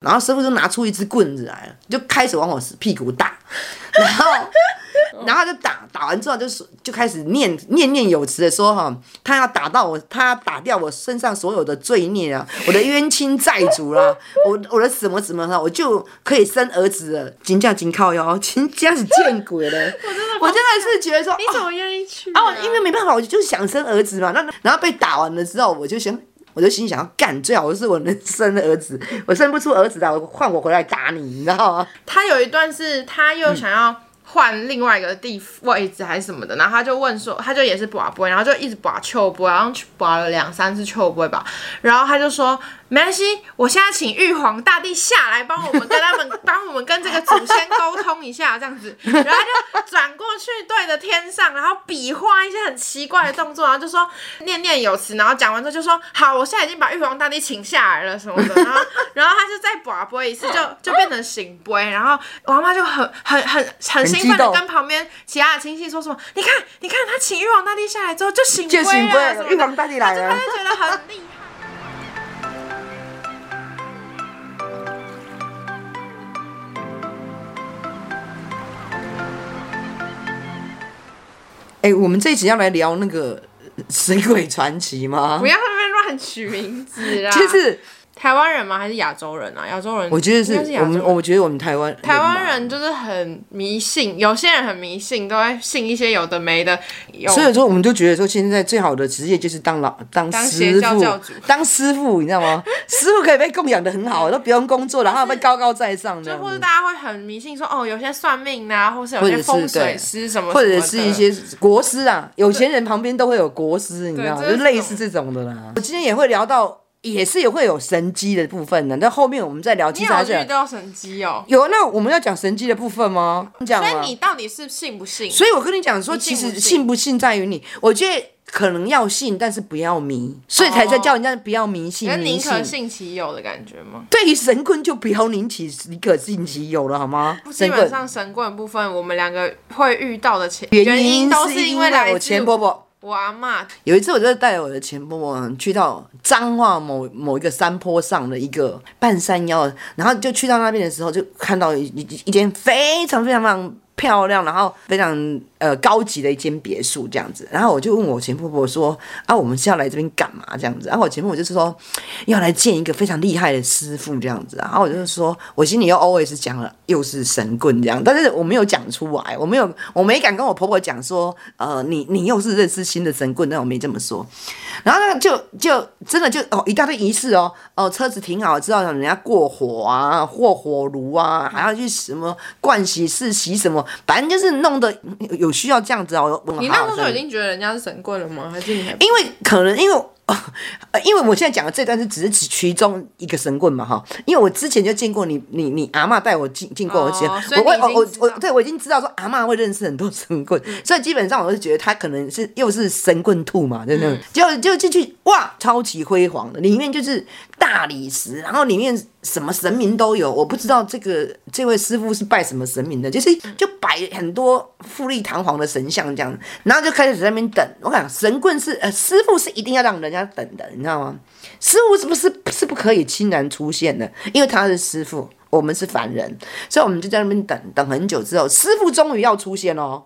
然后师傅就拿出一支棍子来了，就开始往我屁股打，然后。然后就打，打完之后就是就开始念念念有词的说哈，他要打到我，他要打掉我身上所有的罪孽啊，我的冤亲债主啦，我我的什么什么哈，我就可以生儿子了。金价金靠哟，金价是见鬼了！我真的是觉得说，你怎么愿意去啊？因为没办法，我就想生儿子嘛。那然后被打完了之后，我就想，我就心想要干，最好是我能生儿子，我生不出儿子的，我换我回来打你，你知道吗？他有一段是他又想要。换另外一个地位置还是什么的，然后他就问说，他就也是拔波，然后就一直拔秋波，然后拔了两三次秋波吧，然后他就说。没关系，我现在请玉皇大帝下来帮我们跟他们，帮我们跟这个祖先沟通一下，这样子，然后就转过去对着天上，然后比划一些很奇怪的动作，然后就说念念有词，然后讲完之后就说好，我现在已经把玉皇大帝请下来了什么的，然后然后他就再把播一次，就 就变成醒杯，然后我妈就很很很很兴奋的跟旁边其他的亲戚说什么，你看你看他请玉皇大帝下来之后就醒杯了，玉皇大帝来了，他就觉得很厉害。哎、欸，我们这一集要来聊那个水鬼传奇吗？不要在那边乱取名字啦！就是。台湾人吗？还是亚洲人啊？亚洲人，我觉得是我们，我觉得我们台湾台湾人就是很迷信，有些人很迷信，都在信一些有的没的。所以说，我们就觉得说，现在最好的职业就是当老当师傅，当，教教当师傅，你知道吗？师傅可以被供养的很好，都不用工作，然后被高高在上的。就或者大家会很迷信说，哦，有些算命啊，或是有些风水师什么，或者是一些国师啊，有钱人旁边都会有国师，你知道吗？就类似这种的啦。我今天也会聊到。也是也会有神机的部分的，那后面我们再聊。其实还是遇到神机哦。有，那我们要讲神机的部分吗？讲。所以你到底是信不信？所以我跟你讲说，其实信不信在于你。我觉得可能要信，但是不要迷，所以才在叫人家不要迷信。宁可信其有的感觉吗？对于神棍就不要宁其，宁可信其有了，好吗？基本上神棍的部分，我们两个会遇到的前原因都是因为来自我钱婆婆。我阿嬷。有一次，我就带我的前婆婆去到彰化某某一个山坡上的一个半山腰，然后就去到那边的时候，就看到一一一间非常非常非常漂亮，然后非常。呃，高级的一间别墅这样子，然后我就问我前婆婆说：“啊，我们是要来这边干嘛？”这样子，然后我前婆婆就是说要来见一个非常厉害的师傅这样子，然后我就是说我心里又 always 讲了又是神棍这样，但是我没有讲出来，我没有，我没敢跟我婆婆讲说，呃，你你又是认识新的神棍，但我没这么说。然后呢，就就真的就哦一大堆仪式哦，哦车子停好了知道让人家过火啊，过火炉啊，还要去什么盥洗室洗什么，反正就是弄得有。需要这样子哦，你那时候就已经觉得人家是神棍了吗？还是你还因为可能因为。呃，因为我现在讲的这段是只是其中一个神棍嘛，哈，因为我之前就见过你，你你阿嬷带我进进过，而且、哦、我我我我对我已经知道说阿嬷会认识很多神棍，嗯、所以基本上我是觉得他可能是又是神棍兔嘛，对不对？就就进去哇，超级辉煌的，里面就是大理石，然后里面什么神明都有，我不知道这个这位师傅是拜什么神明的，就是就摆很多富丽堂皇的神像这样，然后就开始在那边等。我讲神棍是呃师傅是一定要让人家。等的，你知道吗？师傅是不是是不可以轻然出现的？因为他是师傅，我们是凡人，所以我们就在那边等等很久之后，师傅终于要出现哦。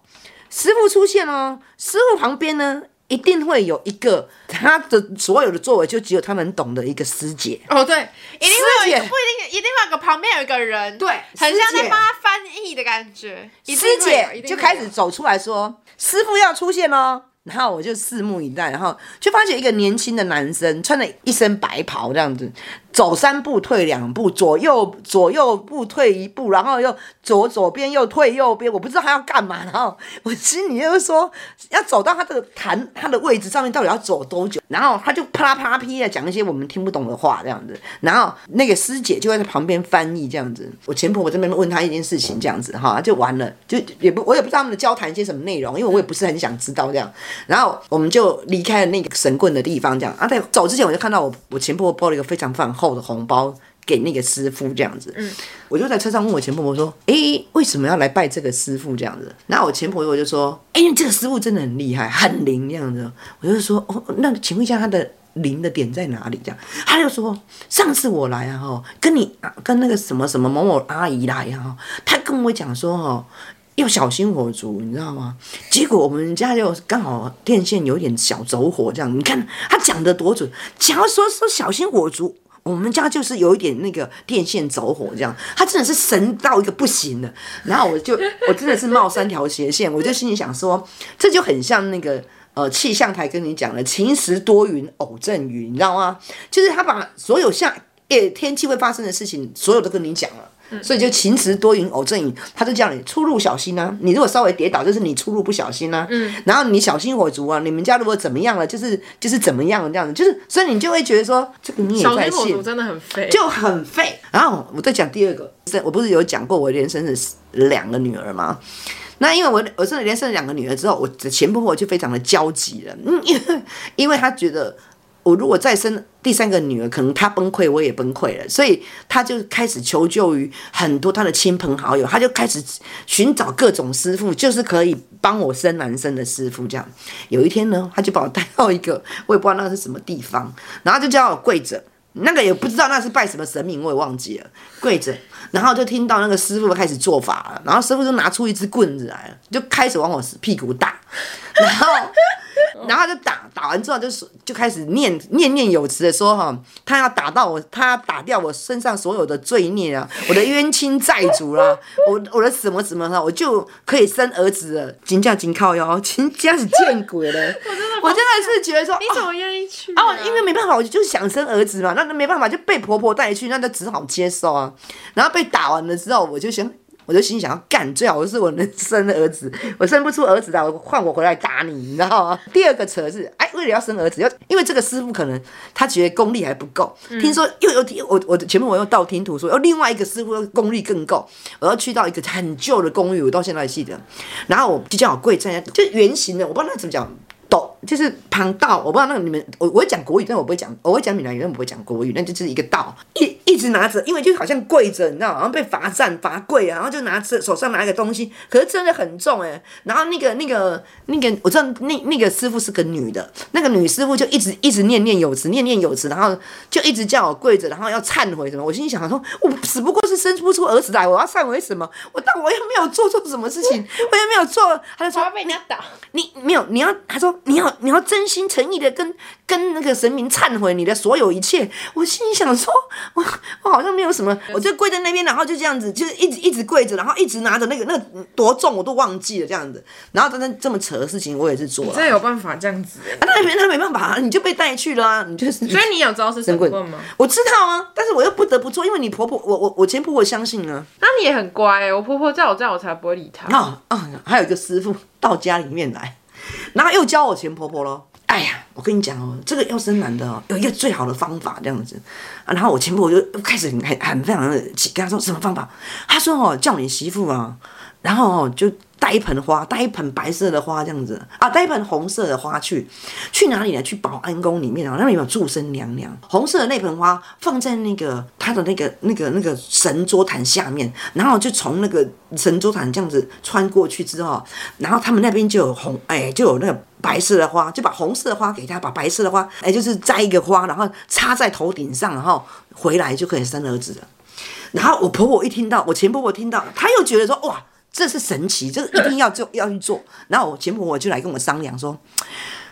师傅出现哦，师傅旁边呢一定会有一个他的所有的作为就只有他能懂的一个师姐哦，对，一定会有一个，不一定一定会有个旁边有一个人，对，很像在帮他翻译的感觉。师姐就开始走出来说：“师傅要出现哦。”然后我就拭目以待，然后就发现一个年轻的男生穿了一身白袍这样子。走三步退两步，左右左右步退一步，然后又左左边又退右边，我不知道他要干嘛。然后我心里就是说，要走到他的坛他的位置上面，到底要走多久？然后他就啪啦啪啦噼的讲一些我们听不懂的话，这样子。然后那个师姐就会在旁边翻译，这样子。我前婆婆这边问他一件事情，这样子哈，就完了，就也不我也不知道他们的交谈一些什么内容，因为我也不是很想知道这样。然后我们就离开了那个神棍的地方，这样啊，在走之前我就看到我我前婆婆包了一个非常饭后。厚的红包给那个师傅这样子，嗯，我就在车上问我前婆婆说：“哎、欸，为什么要来拜这个师傅这样子？”然后我前婆婆就说：“哎、欸，这个师傅真的很厉害，很灵这样子。”我就说：“哦，那请问一下他的灵的点在哪里？这样，他就说上次我来啊，哈，跟你跟那个什么什么某某阿姨来啊，他跟我讲说，哈，要小心火烛，你知道吗？结果我们家就刚好电线有点小走火，这样，你看他讲的多准，假如说说小心火烛。我们家就是有一点那个电线走火这样，他真的是神到一个不行的。然后我就我真的是冒三条斜线，我就心里想说，这就很像那个呃气象台跟你讲的晴时多云偶阵雨，你知道吗？就是他把所有下诶天气会发生的事情，所有都跟你讲了。所以就晴时多云偶阵雨，他就叫你出入小心啊！你如果稍微跌倒，就是你出入不小心啊。嗯。然后你小心火烛啊！你们家如果怎么样了，就是就是怎么样这样子，就是所以你就会觉得说，这个你也在信。小心火烛真的很废。就很废。然后我再讲第二个，我不是有讲过我连生了两个女儿吗？那因为我我生了连生了两个女儿之后，我的前婆婆就非常的焦急了，嗯，因为因为她觉得。我如果再生第三个女儿，可能她崩溃，我也崩溃了，所以她就开始求救于很多她的亲朋好友，她就开始寻找各种师傅，就是可以帮我生男生的师傅。这样有一天呢，她就把我带到一个我也不知道那是什么地方，然后就叫我跪着，那个也不知道那是拜什么神明，我也忘记了，跪着，然后就听到那个师傅开始做法了，然后师傅就拿出一支棍子来了，就开始往我屁股打，然后。然后就打，打完之后就是就开始念念念有词的说哈，他要打到我，他要打掉我身上所有的罪孽啊，我的冤亲债主啦，我我的什么什么哈，我就可以生儿子了。金价金靠腰，金价是见鬼了！我真的我真的是觉得说，你怎么愿意去？啊，因为没办法，我就是想生儿子嘛，那那没办法就被婆婆带去，那就只好接受啊。然后被打完了之后，我就想。我就心想要干，最好是我能生儿子，我生不出儿子的，我换我回来打你，你知道吗？第二个扯是，哎，为了要生儿子，要因为这个师傅可能他觉得功力还不够，嗯、听说又有我我前面我又道听途说，又另外一个师傅功力更够，我要去到一个很旧的公寓，我到现在还记得，然后我就叫我跪在那，就圆形的，我不知道那怎么讲。就是旁道，我不知道那个你们，我我会讲国语，但我不会讲，我会讲闽南语，但我不会讲国语，那就是一个道，一一直拿着，因为就好像跪着，你知道，好像被罚站罚跪啊，然后就拿着手上拿一个东西，可是真的很重哎，然后那个那个那个，我知道那那个师傅是个女的，那个女师傅就一直一直念念有词，念念有词，然后就一直叫我跪着，然后要忏悔什么，我心里想说，我只不过是生不出儿子来，我要忏悔什么？我但我又没有做错什么事情，我又没有做，他就说被人家打，你没有，你要，他说你要。你要真心诚意的跟跟那个神明忏悔你的所有一切。我心里想说，我我好像没有什么，我就跪在那边，然后就这样子，就是一直一直跪着，然后一直拿着那个那个多重我都忘记了这样子。然后真的这么扯的事情我也是做了。真的有办法这样子？啊，那边他没办法，你就被带去了啊，你就是。所以你有知道是神棍吗？我知道啊，但是我又不得不做，因为你婆婆，我我我前婆婆相信啊。那你也很乖欸，我婆婆在我在我才不会理她。啊啊，还有一个师傅到家里面来。然后又教我前婆婆咯。哎呀，我跟你讲哦，这个要生男的哦，有一个最好的方法这样子啊。然后我前婆婆就开始很很很非常的跟他说什么方法？他说哦，叫你媳妇啊，然后就带一盆花，带一盆白色的花这样子啊，带一盆红色的花去去哪里呢？去保安宫里面啊，那里有祝生娘娘。红色的那盆花放在那个他的那个那个那个神桌坛下面，然后就从那个神桌坛这样子穿过去之后，然后他们那边就有红哎，就有那个。白色的花，就把红色的花给他，把白色的花，哎，就是摘一个花，然后插在头顶上，然后回来就可以生儿子了。然后我婆婆一听到，我前婆婆听到，她又觉得说，哇，这是神奇，这个一定 要做，要去做。然后我前婆婆就来跟我商量说，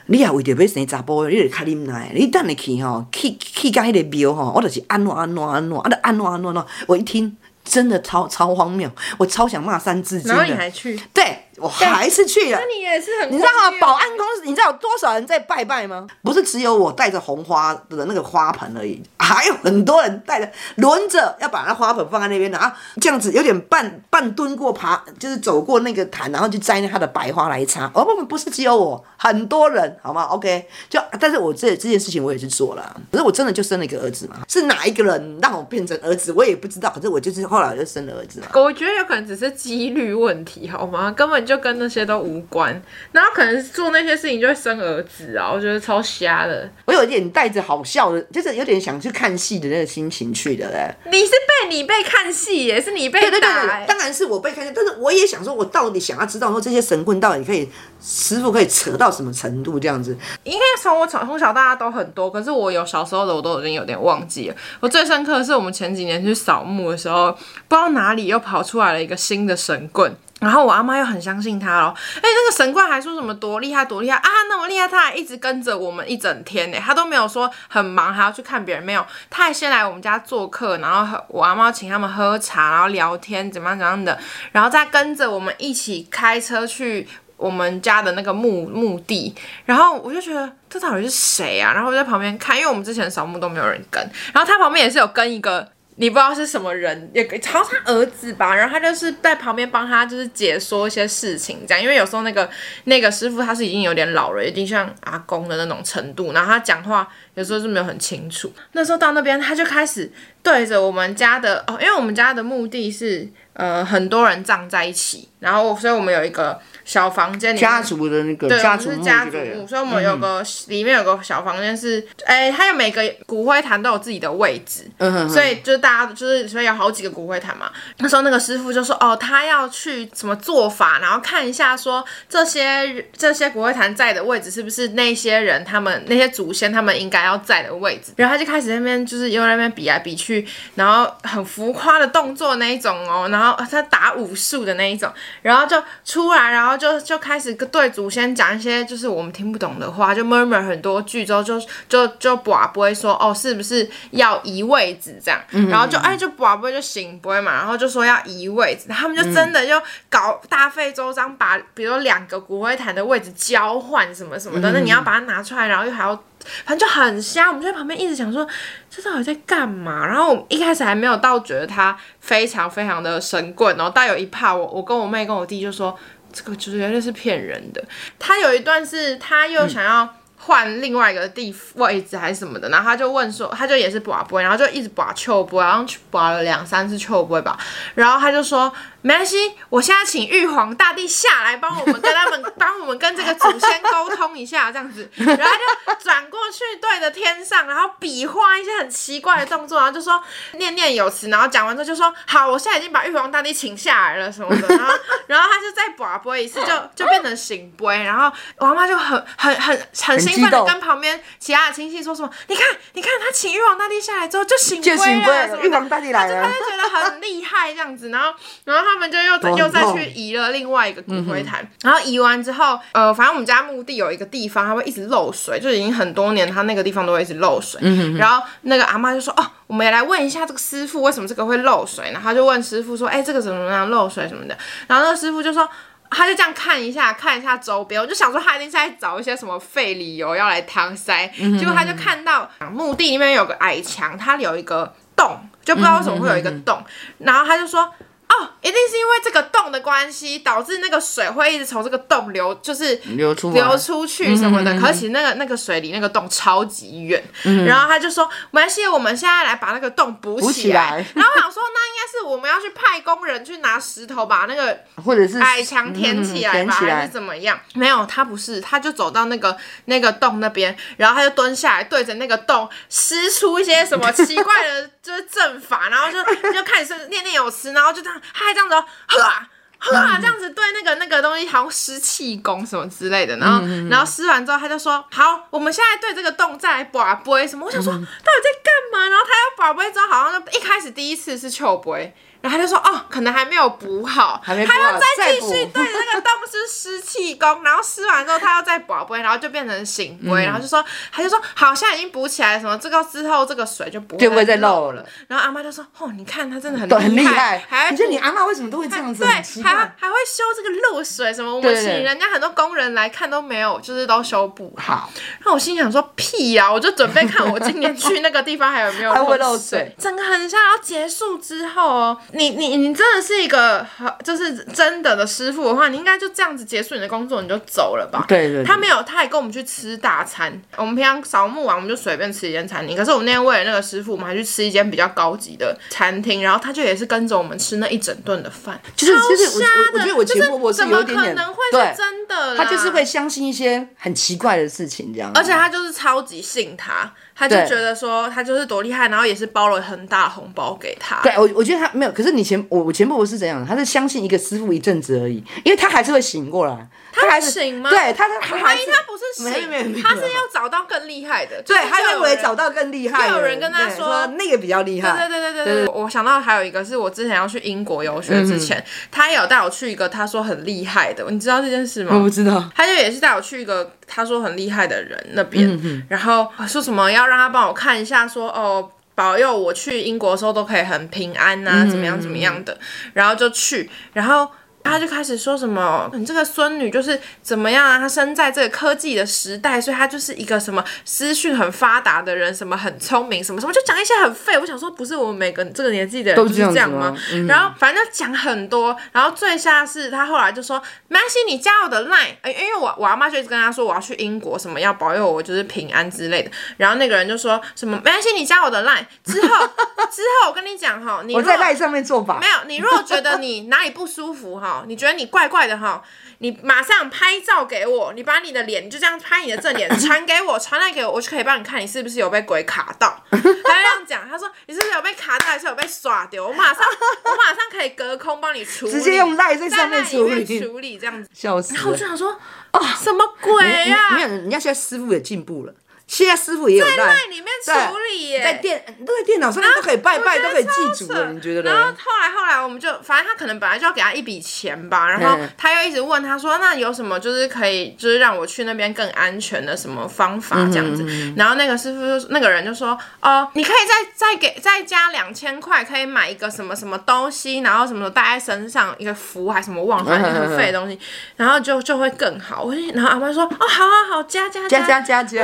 你也为着要生查甫，你得较忍耐，你等你去吼，去去到迄个庙吼，我就是安怎安怎安怎，啊，安怎安怎，我一听真的超超荒谬，我超想骂三字经的。然后你还去？对。我还是去了，那你也是很，你知道吗？保安公司，你知道有多少人在拜拜吗？不是只有我带着红花的那个花盆而已，还有很多人带着轮着要把那花盆放在那边的啊，这样子有点半半蹲过爬，就是走过那个坛，然后就摘那他的白花来插。哦不不，不是只有我，很多人，好吗？OK，就但是我这这件事情我也是做了，可是我真的就生了一个儿子嘛？是哪一个人让我变成儿子，我也不知道。可是我就是后来就生了儿子嘛。我觉得有可能只是几率问题，好吗？根本就。就跟那些都无关。然后可能做那些事情就会生儿子啊，我觉得超瞎的。我有一点带着好笑的，就是有点想去看戏的那个心情去的嘞。你是被你被看戏耶，是你被打。对对对，当然是我被看戏，但是我也想说，我到底想要知道说这些神棍到底可以师傅可以扯到什么程度这样子。应该从我从从小到大都很多，可是我有小时候的我都已经有点忘记了。我最深刻的是我们前几年去扫墓的时候，不知道哪里又跑出来了一个新的神棍。然后我阿妈又很相信他哦，哎，那个神棍还说什么多厉害多厉害。啊，那么厉害，他还一直跟着我们一整天呢，他都没有说很忙还要去看别人，没有，他还先来我们家做客，然后我阿妈请他们喝茶，然后聊天，怎么样怎么样的，然后再跟着我们一起开车去我们家的那个墓墓地，然后我就觉得这到底是谁啊？然后我在旁边看，因为我们之前扫墓都没有人跟，然后他旁边也是有跟一个。你不知道是什么人，也好像他儿子吧，然后他就是在旁边帮他就是解说一些事情，这样，因为有时候那个那个师傅他是已经有点老了，已经像阿公的那种程度，然后他讲话有时候是没有很清楚。那时候到那边他就开始对着我们家的哦，因为我们家的墓地是呃很多人葬在一起，然后所以我们有一个。小房间里面，家族的那个家族墓，是家族墓，所以我们有个、嗯、里面有个小房间是，哎、欸，它有每个骨灰坛都有自己的位置，嗯哼哼，所以就是大家就是所以有好几个骨灰坛嘛。那时候那个师傅就说，哦，他要去什么做法，然后看一下说这些这些骨灰坛在的位置是不是那些人他们那些祖先他们应该要在的位置。然后他就开始在那边就是又在那边比来比去，然后很浮夸的动作那一种哦，然后他打武术的那一种，然后就出来，然后。就就开始对祖先讲一些就是我们听不懂的话，就 murmur 很多句之后，就就就不不会说哦，是不是要移位置这样？嗯、然后就哎就不不会就行不会嘛，然后就说要移位置，他们就真的就搞大费周章，把比如两个骨灰坛的位置交换什么什么的，那、嗯、你要把它拿出来，然后又还要。反正就很瞎，我们就在旁边一直想说，这到底在干嘛？然后我们一开始还没有到觉得他非常非常的神棍，然后到有一怕，我我跟我妹跟我弟就说，这个绝对是骗人的。他有一段是他又想要换另外一个地位置还是什么的，然后他就问说，他就也是拔波，然后就一直拔秋波，然后拔了两三次秋波吧，然后他就说。没关系，我现在请玉皇大帝下来帮我们跟他们，帮我们跟这个祖先沟通一下，这样子，然后就转过去对着天上，然后比划一些很奇怪的动作，然后就说念念有词，然后讲完之后就说好，我现在已经把玉皇大帝请下来了什么的，然后然后他就再把播一次，就就变成醒杯，然后我妈妈就很很很很兴奋的跟旁边其他的亲戚说什么，你看你看他请玉皇大帝下来之后就醒杯了，玉皇大帝来了，他就他就觉得很厉害这样子，然后然后他。们就又又再去移了另外一个骨灰坛，然后移完之后，呃，反正我们家墓地有一个地方，它会一直漏水，就已经很多年，它那个地方都会一直漏水。然后那个阿妈就说：“哦，我们也来问一下这个师傅，为什么这个会漏水？”然后他就问师傅说：“哎，这个怎么样漏水什么的？”然后那个师傅就说：“他就这样看一下，看一下周边。”我就想说他一定是在找一些什么废理由要来搪塞。结果他就看到墓地里面有个矮墙，它有一个洞，就不知道为什么会有一个洞。然后他就说。哦，一定是因为这个洞的关系，导致那个水会一直从这个洞流，就是流出流出去什么的。嗯、可是其实那个那个水离那个洞超级远，嗯、然后他就说，没关系，我们现在来把那个洞补起来。起来然后我想说，那应该是我们要去派工人去拿石头把那个或者是矮墙填起来吧，还是怎么样？没有，他不是，他就走到那个那个洞那边，然后他就蹲下来对着那个洞施出一些什么奇怪的，就是阵法，然后就就开始念念有词，然后就这样。他还这样子，呵啊呵啊，这样子对那个那个东西，好像施气功什么之类的。然后，然后施完之后，他就说：“好，我们现在对这个洞再来把杯什么。”我想说，到底在干嘛？然后他要把杯之后，好像就一开始第一次是糗杯。然后他就说：“哦，可能还没有补好，还没补好，他要再继续对着那个 洞是施气功，然后施完之后他要再补杯，然后就变成圣杯，嗯、然后就说，他就说好，现在已经补起来，什么这个之后这个水就不会就不会再漏了。然后阿妈就说：哦，你看他真的很厉害，很厉害，还你觉得你阿妈为什么都会这样子？对，还还会修这个漏水什么？我们请人家很多工人来看都没有，就是都修不好。然后我心想说屁呀、啊，我就准备看我今年去那个地方还有没有 漏水，漏水整个很像。然后结束之后哦。你你你真的是一个就是真的的师傅的话，你应该就这样子结束你的工作，你就走了吧。对对，对。他没有，他还跟我们去吃大餐。我们平常扫墓完，我们就随便吃一间餐厅。可是我们那天为了那个师傅，我们还去吃一间比较高级的餐厅。然后他就也是跟着我们吃那一整顿的饭。就是其实我我觉得我前婆婆是有点点，可能会是真的，她就是会相信一些很奇怪的事情，这样。而且他就是超级信他，他就觉得说他就是多厉害，然后也是包了很大红包给他。对，我我觉得他没有，可是你前我我前婆婆是怎样？的？他是相信一个师傅一阵子而已，因为他还是会醒过来。他还行吗？对，他他怀疑他不是醒，他是要找到更厉害的。对，他认为找到更厉害有人跟他说那个比较厉害。对对对对对。我想到还有一个是我之前要去英国游学之前，他也有带我去一个他说很厉害的，你知道这件事吗？我不知道。他就也是带我去一个他说很厉害的人那边，然后说什么要让他帮我看一下，说哦保佑我去英国的时候都可以很平安呐，怎么样怎么样的，然后就去，然后。他就开始说什么，你这个孙女就是怎么样啊？她生在这个科技的时代，所以她就是一个什么资讯很发达的人，什么很聪明，什么什么，就讲一些很废。我想说，不是我们每个这个年纪的人都是这样吗？嗯、然后反正就讲很多，然后最下是他后来就说，没关系，你加我的 line，因为我我阿妈就一直跟他说我要去英国，什么要保佑我就是平安之类的。然后那个人就说什么没关系，你加我的 line 之后之后我跟你讲哈，你我在 line 上面做法没有，你如果觉得你哪里不舒服哈。你觉得你怪怪的哈？你马上拍照给我，你把你的脸就这样拍你的正脸传给我，传来给我，我就可以帮你看你是不是有被鬼卡到。他就这样讲，他说你是不是有被卡到，还是有被耍掉？我马上 我马上可以隔空帮你处理，直接用赖在上面处理处理这样子。笑死！然后我就想说啊，哦、什么鬼呀、啊？没有，人家现在师傅也进步了。现在师傅也有在在里面处理耶，在电都在电脑上面都可以拜拜，都可以记住。你觉得呢？然后后来后来我们就，反正他可能本来就要给他一笔钱吧，然后他又一直问他说，那有什么就是可以就是让我去那边更安全的什么方法这样子？然后那个师傅就那个人就说，哦，你可以再再给再加两千块，可以买一个什么什么东西，然后什么带在身上一个符还是什么忘了，很废的东西，然后就就会更好。我然后阿妈说，哦，好好好，加加加加加加。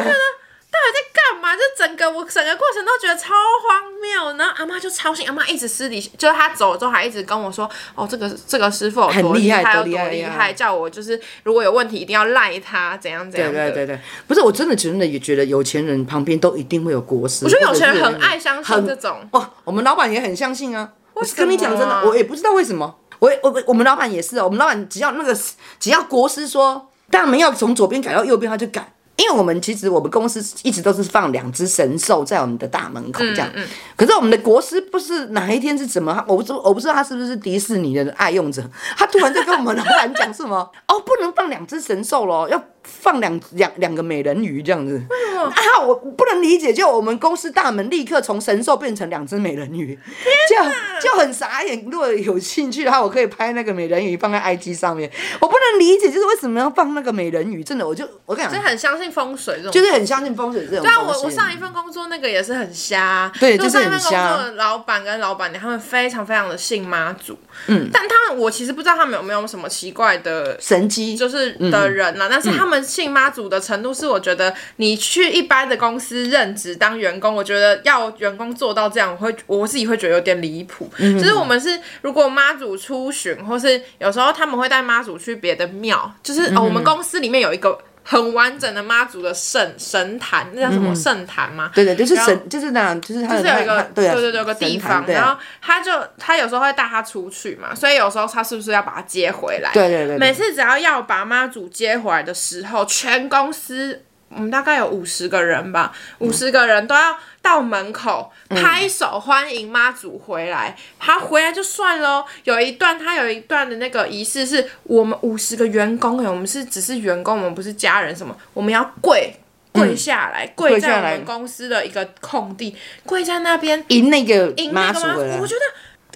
到底在干嘛？就整个我整个过程都觉得超荒谬，然后阿妈就超心，阿妈一直私底下，就是她走了之后还一直跟我说，哦，这个这个师傅有多厉害，有多厉害，叫我就是如果有问题一定要赖他，怎样怎样。对对对对，不是，我真的真的也觉得有钱人旁边都一定会有国师。我觉得有钱人很爱相信这种。哦，我们老板也很相信啊。我跟你讲真的，我也不知道为什么。我我我们老板也是哦，我们老板只要那个只要国师说大门要从左边改到右边，他就改。因为我们其实我们公司一直都是放两只神兽在我们的大门口这样，嗯嗯、可是我们的国师不是哪一天是怎么，我不知我不知道他是不是迪士尼的爱用者，他突然就跟我们老板讲什么 哦，不能放两只神兽咯，要。放两两两个美人鱼这样子，啊，我不能理解，就我们公司大门立刻从神兽变成两只美人鱼，哪就就很傻眼。如果有兴趣的话，我可以拍那个美人鱼放在 IG 上面。我不能理解，就是为什么要放那个美人鱼？真的，我就我跟你讲，就很相信风水这种，就是很相信风水这种。对啊，我我上一份工作那个也是很瞎，对，就是很瞎。上一份工作的老板跟老板娘他们非常非常的信妈祖，嗯，但他们我其实不知道他们有没有什么奇怪的神机，就是的人呐、啊，嗯、但是他们信妈祖的。程度是我觉得你去一般的公司任职当员工，我觉得要员工做到这样，我会我自己会觉得有点离谱。就是我们是如果妈祖出巡，或是有时候他们会带妈祖去别的庙，就是、嗯、哦，我们公司里面有一个很完整的妈祖的圣神坛，那叫什么圣坛吗？对对，就是神，就是那样，就是他就是有一个对对对有个地方，然后他就他有时候会带他出去嘛，所以有时候他是不是要把他接回来？对对对，对，每次只要要把妈祖接回来的时候，全公司。我们大概有五十个人吧，五十个人都要到门口拍手欢迎妈祖回来。他回来就算喽，有一段他有一段的那个仪式，是我们五十个员工，我们是只是员工，我们不是家人什么，我们要跪跪下来，跪在我们公司的一个空地，跪在那边迎那个迎妈祖回来。我觉得。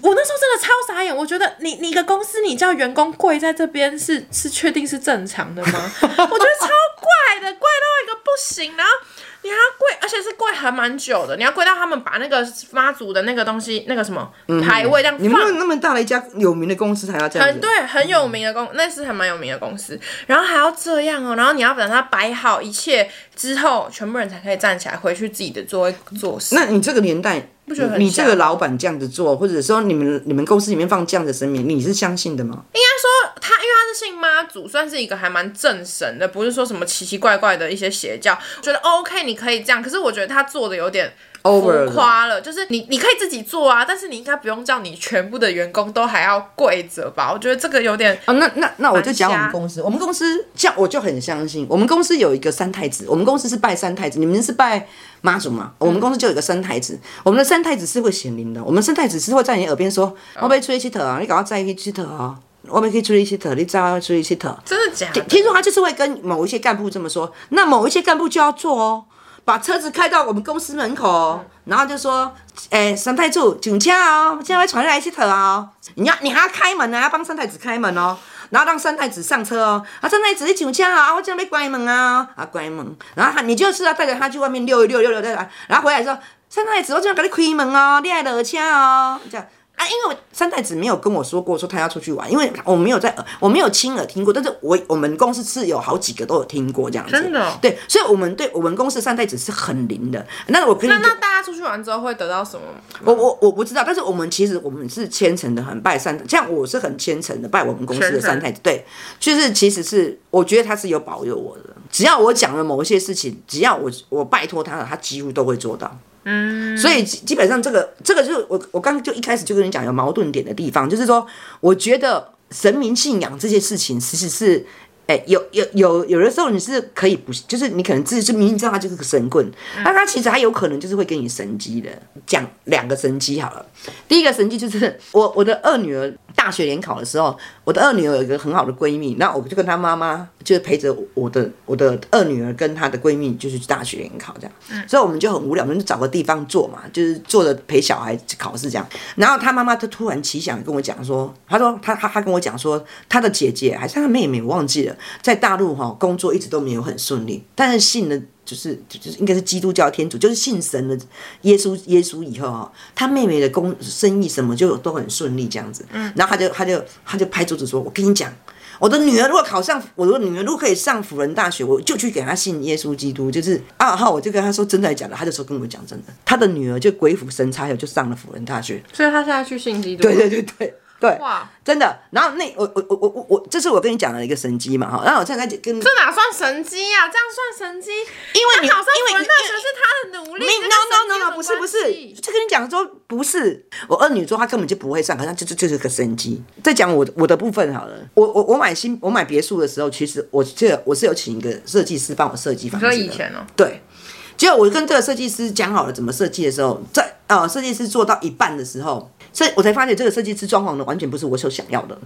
我那时候真的超傻眼，我觉得你你一个公司，你叫员工跪在这边是是确定是正常的吗？我觉得超怪的，怪到一个不行，然后你还要跪，而且是跪还蛮久的，你要跪到他们把那个妈祖的那个东西，那个什么牌位这样放。你们那么大的一家有名的公司才要这样？很对，很有名的公，那是还蛮有名的公司，然后还要这样哦，然后你要等他摆好一切之后，全部人才可以站起来回去自己的座位做事。那你这个年代？你这个老板这样子做，或者说你们你们公司里面放这样的神明，你是相信的吗？应该说他，因为他是信妈祖，算是一个还蛮正神的，不是说什么奇奇怪怪的一些邪教。我觉得 OK，你可以这样，可是我觉得他做的有点。浮夸了，就是你你可以自己做啊，但是你应该不用叫你全部的员工都还要跪着吧？我觉得这个有点啊。那那那我就讲我们公司，我们公司像我就很相信，我们公司有一个三太子，我们公司是拜三太子，你们是拜妈祖嘛？我们公司就有一个三太子，我们的三太子是会显灵的，我们三太子是会在你耳边说：“我被吹气头啊，你赶快再一气头啊，我们可以吹气特，你再要吹气特。”真的假的？听说他就是会跟某一些干部这么说，那某一些干部就要做哦。把车子开到我们公司门口，然后就说：“哎、欸，三太子上车哦，现在会传来一头哦。你要你还要开门啊，要帮三太子开门哦，然后让三太子上车哦。啊，三太子你上车啊，我这样被关门啊，啊关门。然后他你就是要带着他去外面溜一溜，溜溜溜，然后回来说：三太子，我这样给你开门哦，你还落车哦，这样。”啊，因为三太子没有跟我说过说他要出去玩，因为我没有在，我没有亲耳听过，但是我我们公司是有好几个都有听过这样子，真的，对，所以我们对我们公司三太子是很灵的。那我那那大家出去玩之后会得到什么？我我我不知道，但是我们其实我们是虔诚的，很拜三，像我是很虔诚的拜我们公司的三太子，对，就是其实是我觉得他是有保佑我的，只要我讲了某一些事情，只要我我拜托他了，他几乎都会做到。嗯，所以基本上这个这个就是我我刚刚就一开始就跟你讲有矛盾点的地方，就是说我觉得神明信仰这件事情其实是，哎，有有有有的时候你是可以不，就是你可能自己就明明知道他就是个神棍，那他其实还有可能就是会给你神机的。讲两个神机好了，第一个神机就是我我的二女儿。大学联考的时候，我的二女儿有一个很好的闺蜜，那我就跟她妈妈，就是陪着我的我的二女儿跟她的闺蜜，就是去大学联考这样。嗯，所以我们就很无聊，我们就找个地方坐嘛，就是坐着陪小孩考试这样。然后她妈妈就突然奇想跟我讲说，她说她她她跟我讲说，她的姐姐还是她妹妹，我忘记了，在大陆哈工作一直都没有很顺利，但是信了。就是就是应该是基督教天主，就是信神的耶稣耶稣以后啊，他妹妹的工生意什么就都很顺利这样子。嗯，然后他就他就他就拍桌子说：“我跟你讲，我的女儿如果考上，我的女儿如果可以上辅仁大学，我就去给她信耶稣基督。”就是二号，我就跟他说真的假的，他就说跟我讲真的，他的女儿就鬼斧神差，有就上了辅仁大学。所以他现在去信基督。对对对对。对，哇，真的。然后那我我我我我我，这是我跟你讲的一个神机嘛哈。然后我现在跟这哪算神机呀？这样算神机？因为你考上辅仁大学是他的努力。No no no no，不是不是，就跟你讲说不是。我二女说她根本就不会上，可是就就就是个神机。再讲我我的部分好了。我我我买新我买别墅的时候，其实我这我是有请一个设计师帮我设计房子的。你说以前哦？对。结果我跟这个设计师讲好了怎么设计的时候，在呃设计师做到一半的时候。所以我才发现这个设计师装潢的完全不是我所想要的，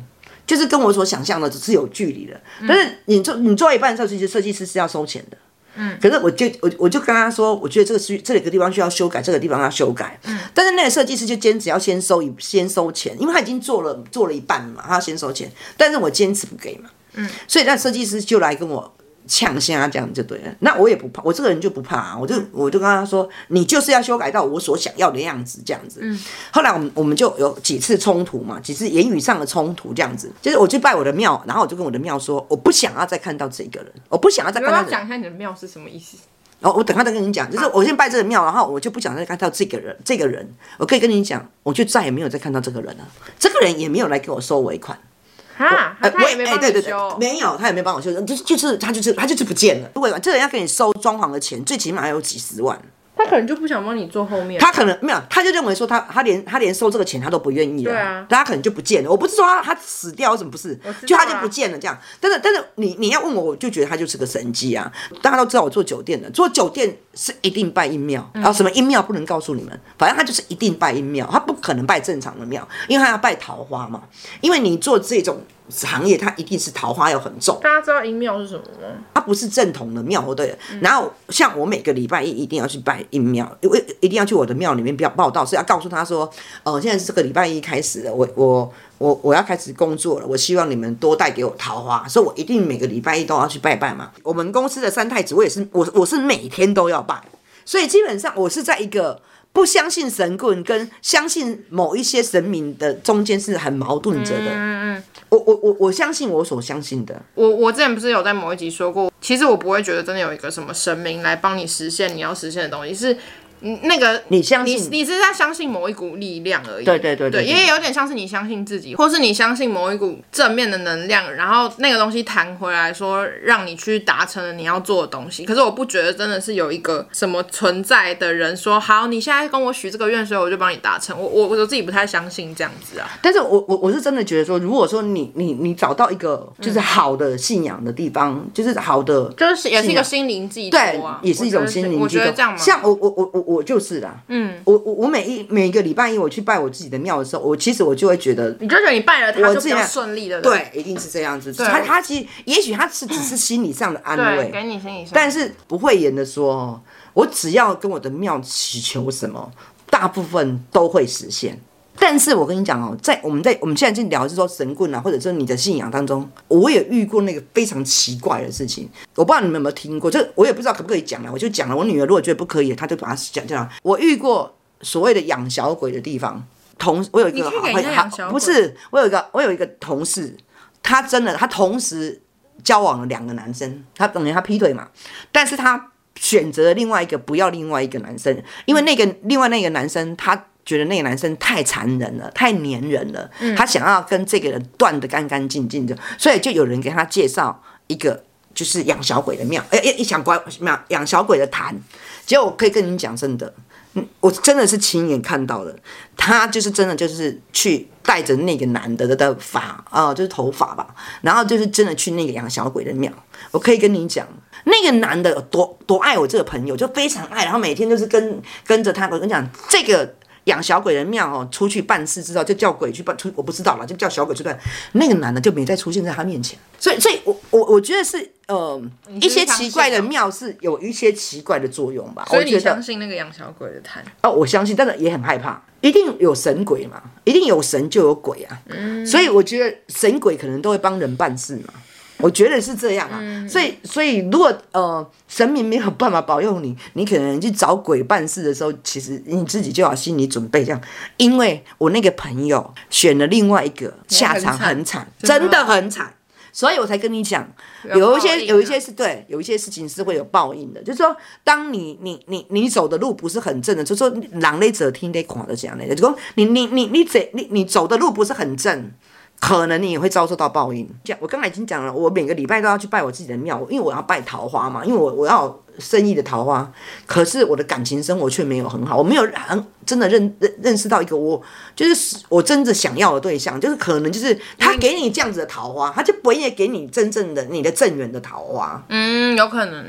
就是跟我所想象的只是有距离的。但是你做你做一半的时候，其实设计师是要收钱的。嗯，可是我就我我就跟他说，我觉得这个是这里个地方需要修改，这个地方要修改。嗯，但是那个设计师就坚持要先收一先收钱，因为他已经做了做了一半嘛，他要先收钱。但是我坚持不给嘛。嗯，所以那设计师就来跟我。呛虾这样就对了，那我也不怕，我这个人就不怕啊，我就我就跟他说，你就是要修改到我所想要的样子这样子。嗯，后来我们我们就有几次冲突嘛，几次言语上的冲突这样子，就是我去拜我的庙，然后我就跟我的庙说，我不想要再看到这个人，我不想要再看到。讲一下你的庙是什么意思？哦，我等下再跟你讲，就是我先拜这个庙，然后我就不想再看到这个人，这个人，我可以跟你讲，我就再也没有再看到这个人了，这个人也没有来给我收尾款。哈，他也没帮你修，没有，他也没帮我修，就就是他就是他就是不见了。不会，这人要给你收装潢的钱，最起码要有几十万。他可能就不想帮你做后面。他可能没有，他就认为说他他连他连收这个钱他都不愿意了。对啊，他可能就不见了。我不是说他他死掉，什么不是？就他就不见了这样。但是但是你你要问我，我就觉得他就是个神机啊。大家都知道我做酒店的，做酒店是一定拜阴庙，然后什么阴庙不能告诉你们，反正他就是一定拜阴庙，他不可能拜正常的庙，因为他要拜桃花嘛。因为你做这种。行业它一定是桃花要很重。大家知道阴庙是什么吗？它不是正统的庙，对。嗯、然后像我每个礼拜一一定要去拜阴庙，因为一定要去我的庙里面报报道，是要告诉他说，呃，现在是这个礼拜一开始了，我我我我要开始工作了，我希望你们多带给我桃花，所以我一定每个礼拜一都要去拜拜嘛。我们公司的三太子，我也是，我我是每天都要拜，所以基本上我是在一个。不相信神棍跟相信某一些神明的中间是很矛盾着的。嗯嗯，我我我我相信我所相信的。我我之前不是有在某一集说过，其实我不会觉得真的有一个什么神明来帮你实现你要实现的东西，是嗯，那个你相信你，你是在相信某一股力量而已。对对对对，对，也有点像是你相信自己，或是你相信某一股正面的能量，然后那个东西弹回来说，让你去达成了你要做的东西。可是我不觉得真的是有一个什么存在的人说，好，你现在跟我许这个愿，所以我就帮你达成。我我我自己不太相信这样子啊。但是我我我是真的觉得说，如果说你你你找到一个就是好的信仰的地方，嗯、就是好的，就是也是一个心灵寄托啊，对，也是一种心灵寄托。我觉得这样吗？像我我我我我就是啦。嗯，我我我每一每一个礼拜一我去拜我自己的庙的时候，我其实我就会觉得，你就觉得你拜了他就比较顺利的，对，一定是这样子。他他其实也许他是只是心理上的安慰，给你心理上，但是不会言的说，我只要跟我的庙祈求什么，大部分都会实现。但是我跟你讲哦，在我们在我们现在在聊是说神棍啊，或者说你的信仰当中，我也遇过那个非常奇怪的事情。我不知道你们有没有听过，这我也不知道可不可以讲了，我就讲了。我女儿如果觉得不可以，她就把它讲讲。我遇过所谓的养小鬼的地方，同我有一个好不是，我有一个我有一个同事，他真的他同时交往了两个男生，他等于他劈腿嘛，但是他选择了另外一个不要另外一个男生，因为那个另外那个男生他。觉得那个男生太残忍了，太黏人了，嗯、他想要跟这个人断得干干净净的，所以就有人给他介绍一个就是养小鬼的庙，哎哎，一想乖庙养小鬼的坛，结果我可以跟你讲真的，我真的是亲眼看到了，他就是真的就是去带着那个男的的发啊，就是头发吧，然后就是真的去那个养小鬼的庙，我可以跟你讲，那个男的有多多爱我这个朋友，就非常爱，然后每天就是跟跟着他，我跟你讲这个。养小鬼的庙哦，出去办事之后就叫鬼去办出，我不知道了，就叫小鬼去办。那个男的就没再出现在他面前。所以，所以我我我觉得是呃一些奇怪的庙是有一些奇怪的作用吧。所以你相信那个养小鬼的坛？哦，我相信，但是也很害怕。一定有神鬼嘛？一定有神就有鬼啊。嗯。所以我觉得神鬼可能都会帮人办事嘛。我觉得是这样啊，嗯、所以所以如果呃神明没有办法保佑你，你可能去找鬼办事的时候，其实你自己就要心理准备这样，因为我那个朋友选了另外一个，下场很惨，真的很惨，所以我才跟你讲，有一些有一些是对，有一些事情是会有报应的，就是说，当你你你你走的路不是很正的，就是说狼类者听得狂的这样的，就说你你你你走你你走的路不是很正。可能你也会遭受到报应。讲，我刚才已经讲了，我每个礼拜都要去拜我自己的庙，因为我要拜桃花嘛，因为我我要生意的桃花。可是我的感情生活却没有很好，我没有很真的认认认识到一个我就是我真的想要的对象，就是可能就是他给你这样子的桃花，他就不会给你真正的你的正缘的桃花。嗯，有可能，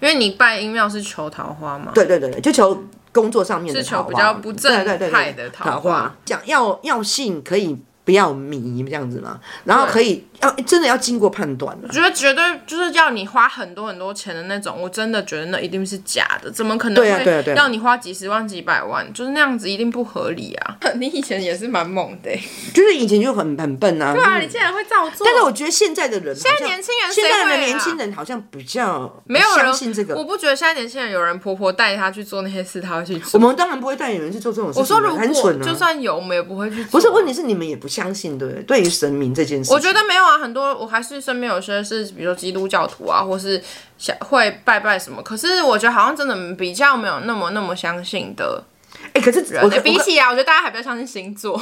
因为你拜阴庙是求桃花嘛。对对对，就求工作上面的桃花，是求比较不正派的桃花。讲要要信可以。不要迷这样子嘛，然后可以要真的要经过判断。我觉得绝对就是要你花很多很多钱的那种，我真的觉得那一定是假的，怎么可能会让你花几十万几百万？就是那样子一定不合理啊！你以前也是蛮猛的，就是以前就很很笨啊。对啊，你竟然会照做。但是我觉得现在的人，现在年轻人，现在的年轻人好像比较没有相信这个。我不觉得现在年轻人有人婆婆带他去做那些事，他会去做。我们当然不会带有人去做这种事。我说如果就算有，我们也不会去做。不是，问题是你们也不相信，对不对？对于神明这件事，我觉得没有啊，很多我还是身边有些是，比如说基督教徒啊，或是想会拜拜什么。可是我觉得好像真的比较没有那么那么相信的。哎，可是我比起啊，我觉得大家还比较相信星座。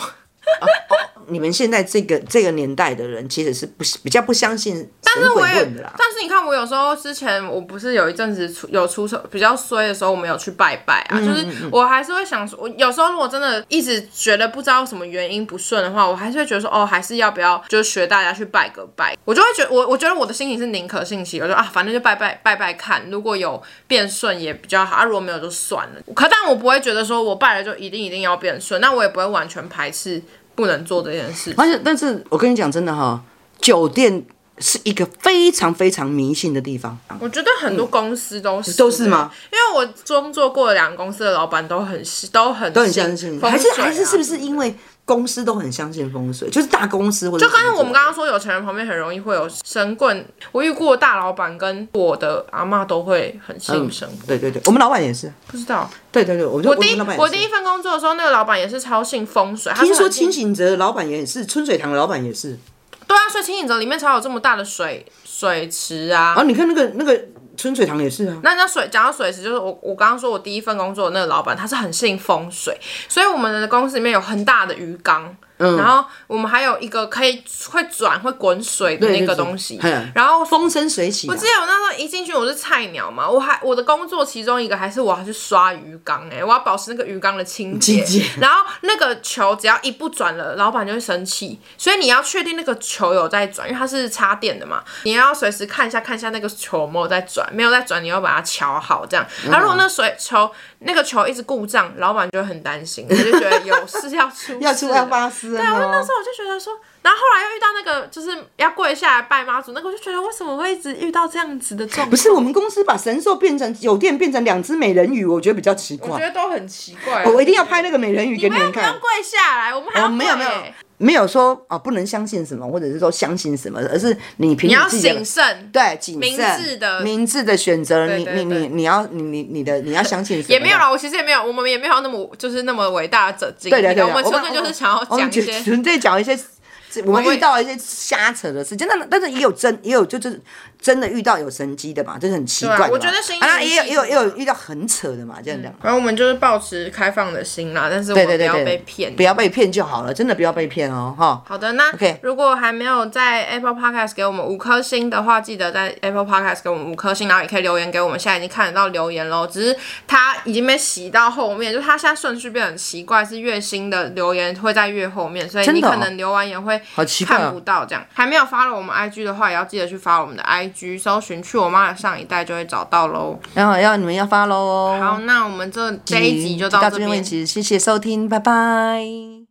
你们现在这个这个年代的人，其实是不比较不相信神鬼论的啦。但是你看，我有时候之前我不是有一阵子出有出手比较衰的时候，我们有去拜拜啊。就是我还是会想说，我有时候如果真的一直觉得不知道什么原因不顺的话，我还是会觉得说，哦，还是要不要就学大家去拜个拜。我就会觉我我觉得我的心情是宁可信其有，我就啊，反正就拜拜拜拜看，如果有变顺也比较好，啊，如果没有就算了。可但我不会觉得说我拜了就一定一定要变顺，那我也不会完全排斥。不能做这件事，而且，但是我跟你讲真的哈，酒店是一个非常非常迷信的地方。我觉得很多公司都是、嗯、都是吗？因为我工作过的两个公司的老板都很都很都很相信，还是还是是不是因为？公司都很相信风水，就是大公司或者就刚才我们刚刚说，有钱人旁边很容易会有神棍。我遇过大老板跟我的阿妈都会很信神。对对对，我们老板也是。不知道。对对对，我我第一我，第一份工作的时候，那个老板也是超信风水。听说清醒泽的老板也是，春水堂的老板也是。对啊，所以清醒泽里面才有这么大的水水池啊。然后你看那个那个春水堂也是啊。那那水讲到水池，就是我我刚刚说我第一份工作的那个老板，他是很信风水，所以我们的公司里面有很大的鱼缸。嗯、然后我们还有一个可以会转会滚水的那个东西，然后风生水起。我记得我那时候一进去我是菜鸟嘛，我还我的工作其中一个还是我要去刷鱼缸哎、欸，我要保持那个鱼缸的清洁。然后那个球只要一不转了，老板就会生气，所以你要确定那个球有在转，因为它是插电的嘛，你要随时看一下看一下那个球有没有在转，没有在转，你要把它敲好这样。然后如果那水球那个球一直故障，老板就很担心，我就觉得有事要出 要出要发生。对，我那时候我就觉得说，然后后来又遇到那个就是要跪下来拜妈祖，那个我就觉得为什么会一直遇到这样子的状况？不是我们公司把神兽变成酒店变成两只美人鱼，我觉得比较奇怪。我觉得都很奇怪。我一定要拍那个美人鱼给你们看。不用跪下来，我们还要、哦、没有没有没有说啊不能相信什么，或者是说相信什么，而是你凭你要谨慎，对谨慎明智的明智的选择，你你你你要你你你的你要相信什么？也没有啦，我其实也没有，我们也没有那么就是那么伟大的者经历。对对对，我们纯粹就是想要讲一些，纯粹讲一些。我们遇到了一些瞎扯的事情，但但是也有真也有就是真的遇到有神机的嘛，就是很奇怪的。我觉得啊，也有也有也有遇到很扯的嘛，这样讲。然后我们就是保持开放的心啦，但是我们不要被骗，不要被骗就好了，真的不要被骗哦，哈。好的，那 OK，如果还没有在 Apple Podcast 给我们五颗星的话，记得在 Apple Podcast 给我们五颗星，然后也可以留言给我们。现在已经看得到留言喽，只是它已经被洗到后面，就它现在顺序变得很奇怪，是越新的留言会在越后面，所以你可能留完言会看不到这样，还没有 follow 我们 IG 的话，也要记得去 follow 我们的 IG，搜寻去我妈的上一代就会找到喽。然后要你们要 follow 哦。好，那我们这这一集就到这边，谢谢收听，拜拜。